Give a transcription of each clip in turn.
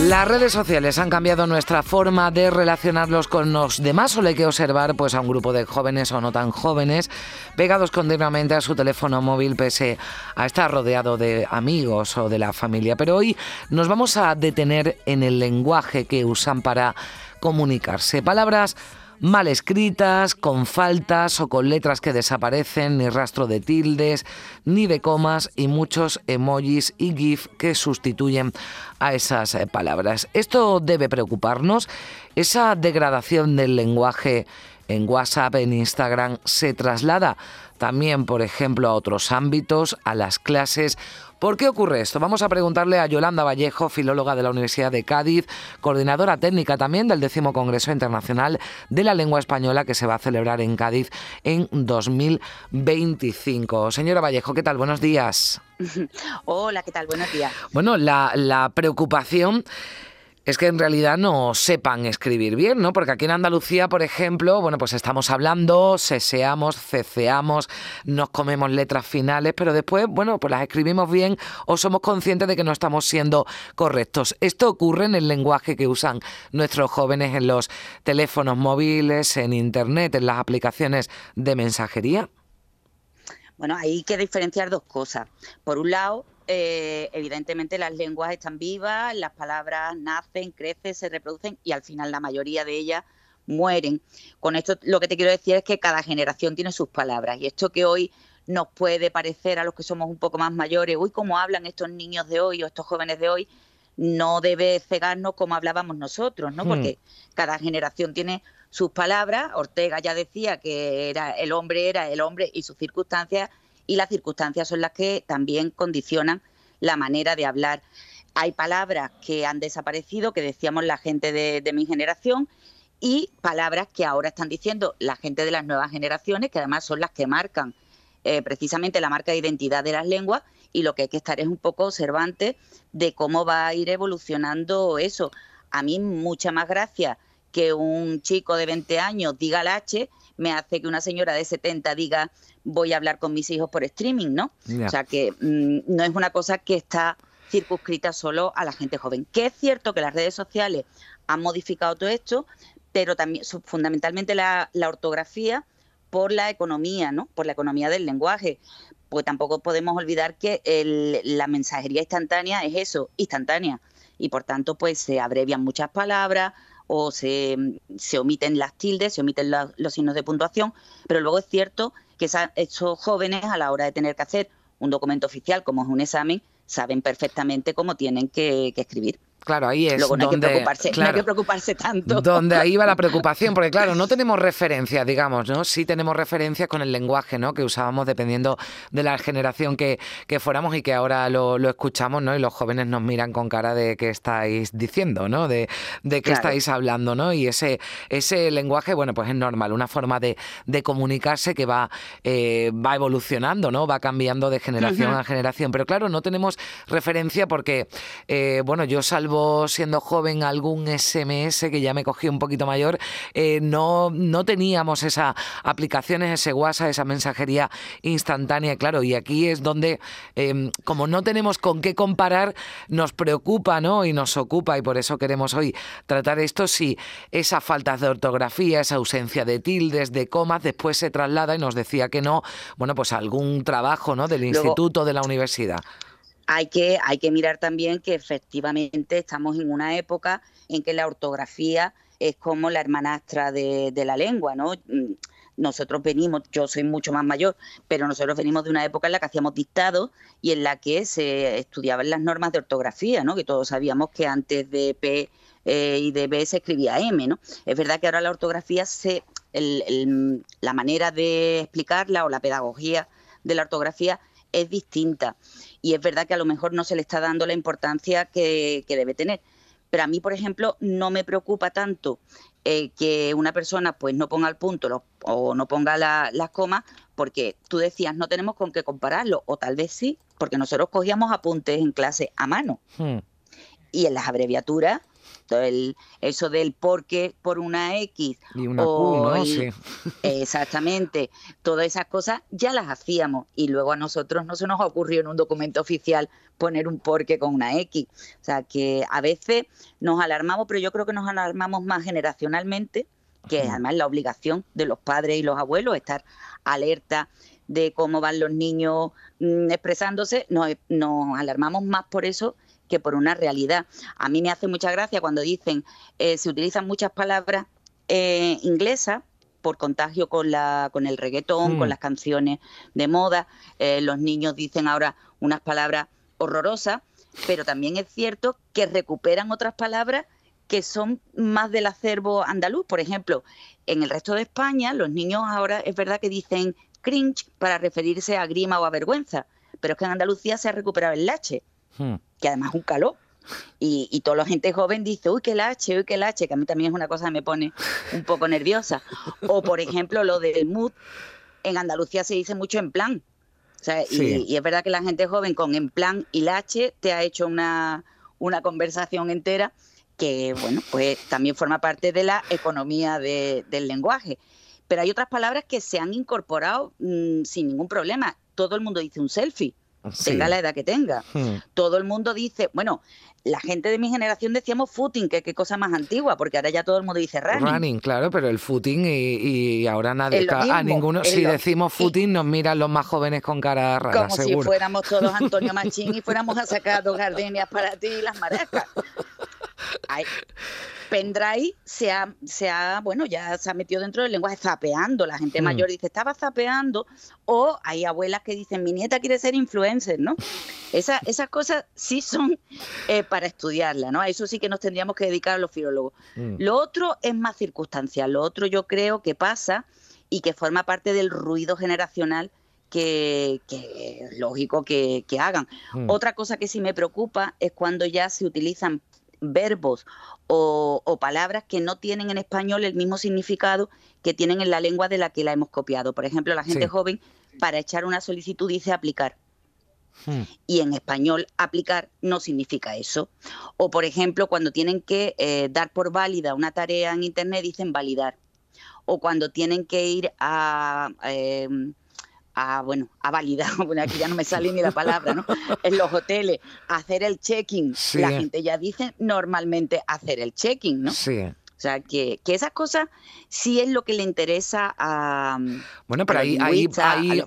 Las redes sociales han cambiado nuestra forma de relacionarlos con los demás. Solo hay que observar pues, a un grupo de jóvenes o no tan jóvenes pegados continuamente a su teléfono móvil pese a estar rodeado de amigos o de la familia. Pero hoy nos vamos a detener en el lenguaje que usan para comunicarse. Palabras mal escritas, con faltas o con letras que desaparecen, ni rastro de tildes, ni de comas y muchos emojis y GIF que sustituyen a esas eh, palabras. Esto debe preocuparnos. Esa degradación del lenguaje en WhatsApp, en Instagram, se traslada también, por ejemplo, a otros ámbitos, a las clases ¿Por qué ocurre esto? Vamos a preguntarle a Yolanda Vallejo, filóloga de la Universidad de Cádiz, coordinadora técnica también del décimo Congreso Internacional de la Lengua Española que se va a celebrar en Cádiz en 2025. Señora Vallejo, ¿qué tal? Buenos días. Hola, ¿qué tal? Buenos días. Bueno, la, la preocupación es que en realidad no sepan escribir bien, ¿no? Porque aquí en Andalucía, por ejemplo, bueno, pues estamos hablando, seseamos, ceceamos, nos comemos letras finales, pero después, bueno, pues las escribimos bien o somos conscientes de que no estamos siendo correctos. Esto ocurre en el lenguaje que usan nuestros jóvenes en los teléfonos móviles, en Internet, en las aplicaciones de mensajería. Bueno, hay que diferenciar dos cosas. Por un lado, eh, evidentemente las lenguas están vivas, las palabras nacen, crecen, se reproducen y al final la mayoría de ellas mueren. Con esto lo que te quiero decir es que cada generación tiene sus palabras y esto que hoy nos puede parecer a los que somos un poco más mayores, uy, cómo hablan estos niños de hoy o estos jóvenes de hoy, no debe cegarnos como hablábamos nosotros, ¿no? Hmm. Porque cada generación tiene sus palabras. Ortega ya decía que era el hombre era el hombre y sus circunstancias y las circunstancias son las que también condicionan la manera de hablar. Hay palabras que han desaparecido, que decíamos la gente de, mi generación, y palabras que ahora están diciendo la gente de las nuevas generaciones, que además son las que marcan eh, precisamente la marca de identidad de las lenguas, y lo que hay que estar es un poco observante de cómo va a ir evolucionando eso. A mí mucha más gracia que un chico de 20 años diga la H me hace que una señora de 70 diga voy a hablar con mis hijos por streaming, ¿no? O sea que mm, no es una cosa que está circunscrita solo a la gente joven. Que es cierto que las redes sociales han modificado todo esto, pero también fundamentalmente la, ortografía por la economía, ¿no? Por la economía del lenguaje. Pues tampoco podemos olvidar que la mensajería instantánea es eso, instantánea. Y por tanto, pues se abrevian muchas palabras, o se, omiten las tildes, se omiten los signos de puntuación, pero luego es cierto que esos jóvenes a la hora de tener que hacer un documento oficial como es un examen, saben perfectamente cómo tienen que escribir. Claro, ahí es Luego no donde, hay que preocuparse, no hay que preocuparse tanto. Donde ahí va la preocupación, porque claro, no tenemos referencias, digamos, ¿no? Sí tenemos referencias con el lenguaje, ¿no? Que usábamos dependiendo de la generación que, que fuéramos y que ahora lo, lo, escuchamos, ¿no? Y los jóvenes nos miran con cara de qué estáis diciendo, ¿no? De, de qué estáis hablando, ¿no? Y ese, ese lenguaje, bueno, pues es normal, una forma de, de comunicarse que va, eh, va evolucionando, ¿no? Va cambiando de generación a generación. Pero claro, no tenemos referencia porque, eh, bueno, yo salvo siendo joven algún SMS que ya me cogí un poquito mayor, eh, no, no teníamos esa aplicaciones, ese WhatsApp, esa mensajería instantánea, claro, y aquí es donde, em, como no tenemos con qué comparar, nos preocupa ¿no? y nos ocupa, y por eso queremos hoy tratar esto, si esa falta de ortografía, esa ausencia de tildes, de comas, después se traslada y nos decía que no, bueno, pues algún trabajo ¿no? del instituto, de la universidad hay que, hay que mirar también que efectivamente estamos en una época en que la ortografía es como la hermanastra de, la lengua, ¿no? Mm, nosotros venimos, yo soy mucho más mayor, pero nosotros venimos de una época en la que hacíamos dictados y en la que se estudiaban las normas de ortografía, ¿no? Que todos sabíamos que antes de P eh, y de B se escribía M, ¿no? Es verdad que ahora la ortografía se, la manera de explicarla o la pedagogía de la ortografía es distinta y es verdad que a lo mejor no se le está dando la importancia que, debe tener. Pero a mí, por ejemplo, no me preocupa tanto eh, que una persona pues no ponga el punto o no ponga las comas, porque tú decías no tenemos con qué compararlo, o tal vez sí, porque nosotros cogíamos apuntes en clase a mano. Hmm. Y en las abreviaturas el, eso del por qué por una X. Y una Q, ¿no? sí. Exactamente. Todas esas cosas ya las hacíamos y luego a nosotros no se nos ocurrió en un documento oficial poner un por qué con una X. O sea que a veces nos alarmamos, pero yo creo que nos alarmamos más generacionalmente, que es además la obligación de los padres y los abuelos, estar alerta de cómo van los niños mm, expresándose, nos, nos alarmamos más por eso que por una realidad. A mí me hace mucha gracia cuando dicen, eh, se utilizan muchas palabras eh, inglesas por contagio con, la, con el reggaetón, con mm. las canciones de moda. Eh, los niños dicen ahora unas palabras horrorosas, pero también es cierto que recuperan otras palabras que son más del acervo andaluz. Por ejemplo, en el resto de España, los niños ahora es verdad que dicen cringe para referirse a grima o a vergüenza, pero es que en Andalucía se ha recuperado el lache. Hmm. Que además es un calor. Y, y toda la gente joven dice, uy, qué lache, uy, qué lache, que a mí también es una cosa que me pone un poco nerviosa. O, por ejemplo, lo del mood, en Andalucía se dice mucho en plan. y, es verdad que la gente joven con en plan y lache te ha hecho una, una conversación entera que, bueno, pues también forma parte de la economía del lenguaje. Pero hay otras palabras que se han incorporado mm, sin ningún problema. Todo el mundo dice un selfie tenga la edad que tenga. Hmm. Todo el mundo dice, bueno, la gente de mi generación decíamos footing, que qué cosa más antigua, porque ahora ya todo el mundo dice running. Running, claro, pero el footing y, ahora nadie, a ninguno, si decimos footing nos miran los más jóvenes con cara rara, Como si fuéramos todos Antonio Machín y fuéramos a sacar dos gardenias para ti y las maracas. Pendrive se ha, se ha, bueno, ya se ha metido dentro del lenguaje zapeando. La gente hmm. mayor dice, estaba zapeando. O hay abuelas que dicen, mi nieta quiere ser influencer, ¿no? Esa, esas cosas sí son eh, para estudiarlas, ¿no? A eso sí que nos tendríamos que dedicar a los filólogos. Hmm. Lo otro es más circunstancial. Lo otro yo creo que pasa y que forma parte del ruido generacional que, es lógico que, hagan. Hmm. Otra cosa que sí me preocupa es cuando ya se utilizan verbos o, palabras que no tienen en español el mismo significado que tienen en la lengua de la que la hemos copiado. Por ejemplo, la gente joven para echar una solicitud dice aplicar. Hmm. Y en español aplicar no significa eso. O por ejemplo, cuando tienen que eh, dar por válida una tarea en Internet dicen validar. O cuando tienen que ir a... Em, a, bueno, a validar, bueno, aquí ya no me sale ni la palabra, ¿no? En los hoteles, hacer el check-in. La gente ya dice normalmente hacer el check-in, ¿no? Sí. O sea, que, que esas cosas sí es lo que le interesa a. Bueno, pero ahí, ahí, ahí,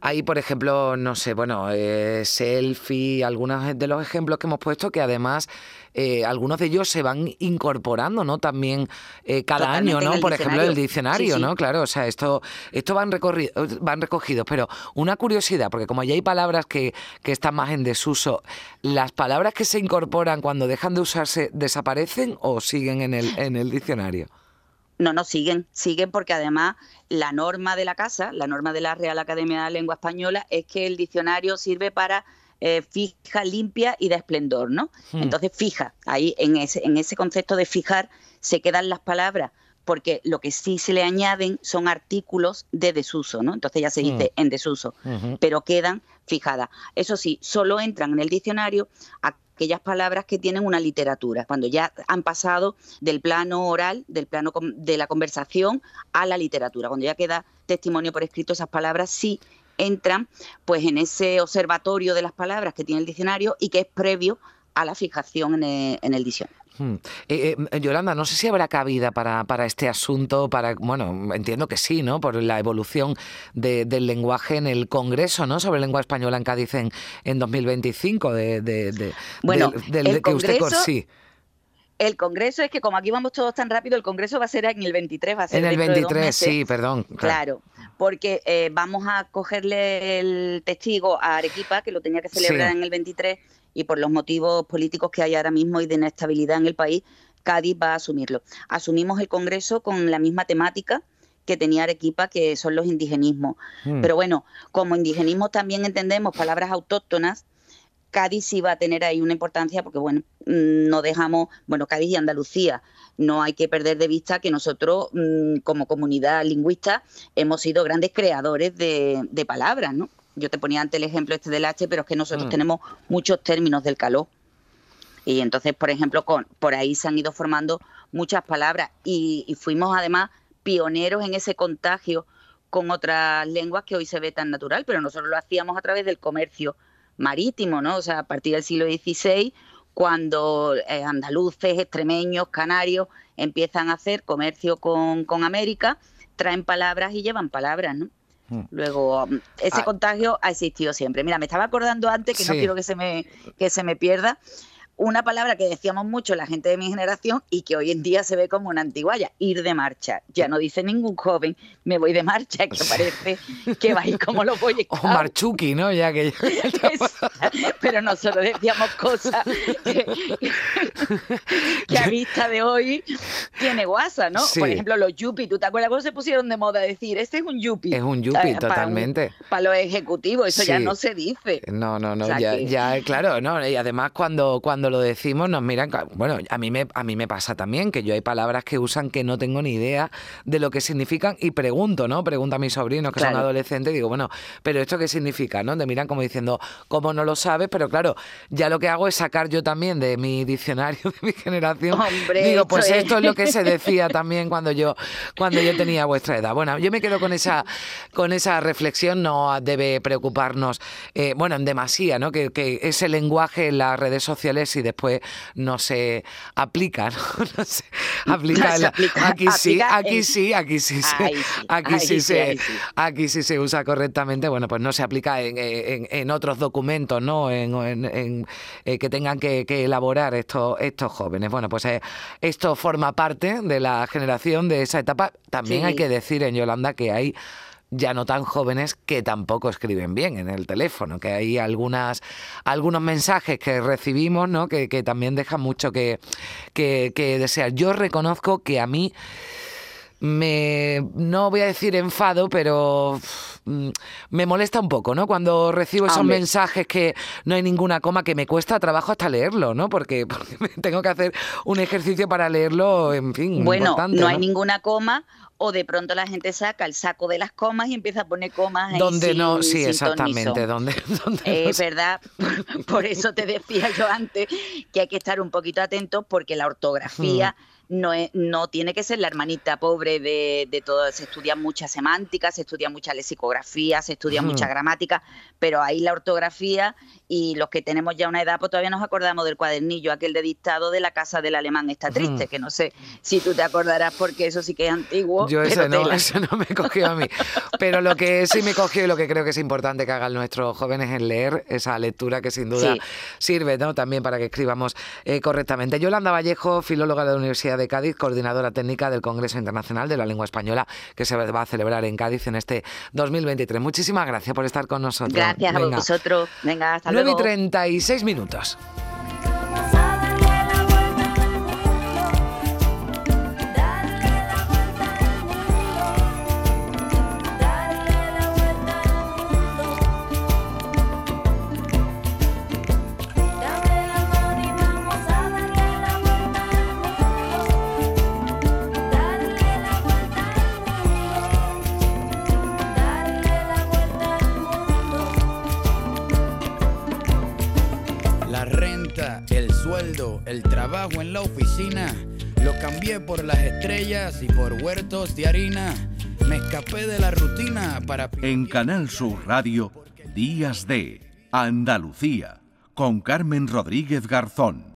ahí, por ejemplo, no sé, bueno, eh, selfie, algunos de los ejemplos que hemos puesto que además eh, algunos de ellos se van incorporando, ¿no? También eh, cada año, ¿no? Por ejemplo, el diccionario, ¿no? Claro, o sea, esto, esto van, van recogidos. Pero una curiosidad, porque como ya hay palabras que, que están más en desuso, ¿las palabras que se incorporan cuando dejan de usarse desaparecen o siguen en el, en el diccionario? No, no, siguen, siguen porque además la norma de la casa, la norma de la Real Academia de la Lengua Española es que el diccionario sirve para eh, fija, limpia y de esplendor, ¿no? Hmm. Entonces fija, ahí en ese, en ese concepto de fijar se quedan las palabras porque lo que sí se le añaden son artículos de desuso, ¿no? Entonces ya se dice hmm. en desuso, pero quedan fijadas. Eso sí, solo entran en el diccionario aquellas palabras que tienen una literatura, cuando ya han pasado del plano oral, del plano de la conversación a la literatura, cuando ya queda testimonio por escrito, esas palabras sí entran pues en ese observatorio de las palabras que tiene el diccionario y que es previo a la fijación en el, diccionario. Hmm. Eh, eh, Yolanda, no sé si habrá cabida para, para, este asunto, para, bueno, entiendo que sí, ¿no? Por la evolución del lenguaje en el Congreso, ¿no? Sobre lengua española en Cádiz en, 2025, de, bueno, del, que usted sí El Congreso es que como aquí vamos todos tan rápido, el Congreso va a ser en el 23, va a ser En el dentro de dos 23, meses. sí, perdón. Claro, porque eh, vamos a cogerle el testigo a Arequipa, que lo tenía que celebrar Sí. en el 23, y por los motivos políticos que hay ahora mismo y de inestabilidad en el país, Cádiz va a asumirlo. Asumimos el Congreso con la misma temática que tenía Arequipa, que son los indigenismos. Mm. Pero bueno, como indigenismo también entendemos palabras autóctonas, Cádiz sí va a tener ahí una importancia porque, bueno, mm, no dejamos, bueno, Cádiz y Andalucía, no hay que perder de vista que nosotros, mm, como comunidad lingüista, hemos sido grandes creadores de, de palabras, ¿no? Yo te ponía antes el ejemplo este del H, pero es que nosotros Mm. tenemos muchos términos del calor. Y entonces, por ejemplo, con, por ahí se han ido formando muchas palabras y, y fuimos además pioneros en ese contagio con otras lenguas que hoy se ve tan natural, pero nosotros lo hacíamos a través del comercio marítimo, ¿no? O sea, a partir del siglo XVI, cuando eh, andaluces, extremeños, canarios empiezan a hacer comercio con, con América, traen palabras y llevan palabras, ¿no? Mm. Luego, mm, ese Ah. contagio ha existido siempre. Mira, me estaba acordando antes, que no quiero que se me, que se me pierda, una palabra que decíamos mucho la gente de mi generación y que hoy en día se ve como una antiguaya, ir de marcha. Ya no dice ningún joven, me voy de marcha, que parece que va a ir como los boyes O. Marchuki, ¿no? Ya que Pero nosotros decíamos cosas que, que a vista de hoy tiene guasa, ¿no? Sí. Por ejemplo, los yuppie, ¿tú te acuerdas cuando se pusieron de moda decir, este es un yuppie? es un Eh, yuppie, para un- totalmente. Para los ejecutivos, eso ya no se dice. No, no, no, O sea ya, que- ya, claro, no, y además cuando, cuando lo decimos nos miran, bueno, a mí me a mí me pasa también que yo hay palabras que usan que no tengo ni idea de lo que significan y pregunto, ¿no? Pregunto a mis sobrinos que son Claro. adolescentes y digo, bueno, pero esto qué significa, ¿no? Te miran como diciendo, ¿cómo no lo sabes? Pero claro, ya lo que hago es sacar yo también de mi diccionario de mi generación. Hombre, digo, esto pues es- esto es lo que se decía también cuando yo cuando yo tenía vuestra edad. Bueno, yo me quedo con esa con esa reflexión, no debe preocuparnos, eh, bueno, en demasía, ¿no? Que, que ese lenguaje en las redes sociales y después no se aplica, ¿no? No se aplica, No se la- aplica, aquí sí, aquí sí, aquí sí, sí, aquí sí sí, se, sí. aquí sí se usa correctamente, bueno, pues no se aplica en, en- en otros documentos, ¿no? En, en- en, eh, que tengan que, que elaborar estos, estos jóvenes. Bueno, pues eh, esto forma parte de la generación de esa etapa. También Sí. hay que decir en Yolanda que hay ya no tan jóvenes que tampoco escriben bien en el teléfono, que hay algunas algunos mensajes que recibimos, ¿no? Que, que también dejan mucho que, que, que desear. Yo reconozco que a mí me no voy a decir enfado, pero mm, me molesta un poco, ¿no? Cuando recibo esos mensajes que no hay ninguna coma, que me cuesta trabajo hasta leerlo, ¿no? Porque, tengo que hacer un ejercicio para leerlo, en fin, Bueno, no hay ninguna coma o de pronto la gente saca el saco de las comas y empieza a poner comas ahí Donde sin- no, sí, exactamente, donde, donde Eh, no verdad, por eso te decía yo antes que hay que estar un poquito atentos porque la ortografía Hmm. No, es, no tiene que ser la hermanita pobre de, de todo. Se estudia mucha semántica, se estudia mucha lexicografía, se estudia mucha Hmm. gramática, pero ahí la ortografía y los que tenemos ya una edad, pues todavía nos acordamos del cuadernillo, aquel de dictado de la casa del alemán está triste, que no sé si tú te acordarás porque eso sí que es antiguo. Yo pero ese no, ese no me cogió a mí. Pero lo que sí me cogió y lo que creo que es importante que hagan nuestros jóvenes es leer esa lectura que sin duda Sí. sirve ¿no? también para que escribamos eh, correctamente. Yolanda Vallejo, filóloga de la Universidad de Cádiz, coordinadora técnica del Congreso Internacional de la Lengua Española, que se va a celebrar en Cádiz en este 2023. Muchísimas gracias por estar con nosotros. Gracias a Venga. vosotros. Venga, hasta 9 y luego. 36 minutos. El trabajo en la oficina, lo cambié por las estrellas y por huertos de harina. Me escapé de la rutina para... En Canal Sur Radio, Días de Andalucía, con Carmen Rodríguez Garzón.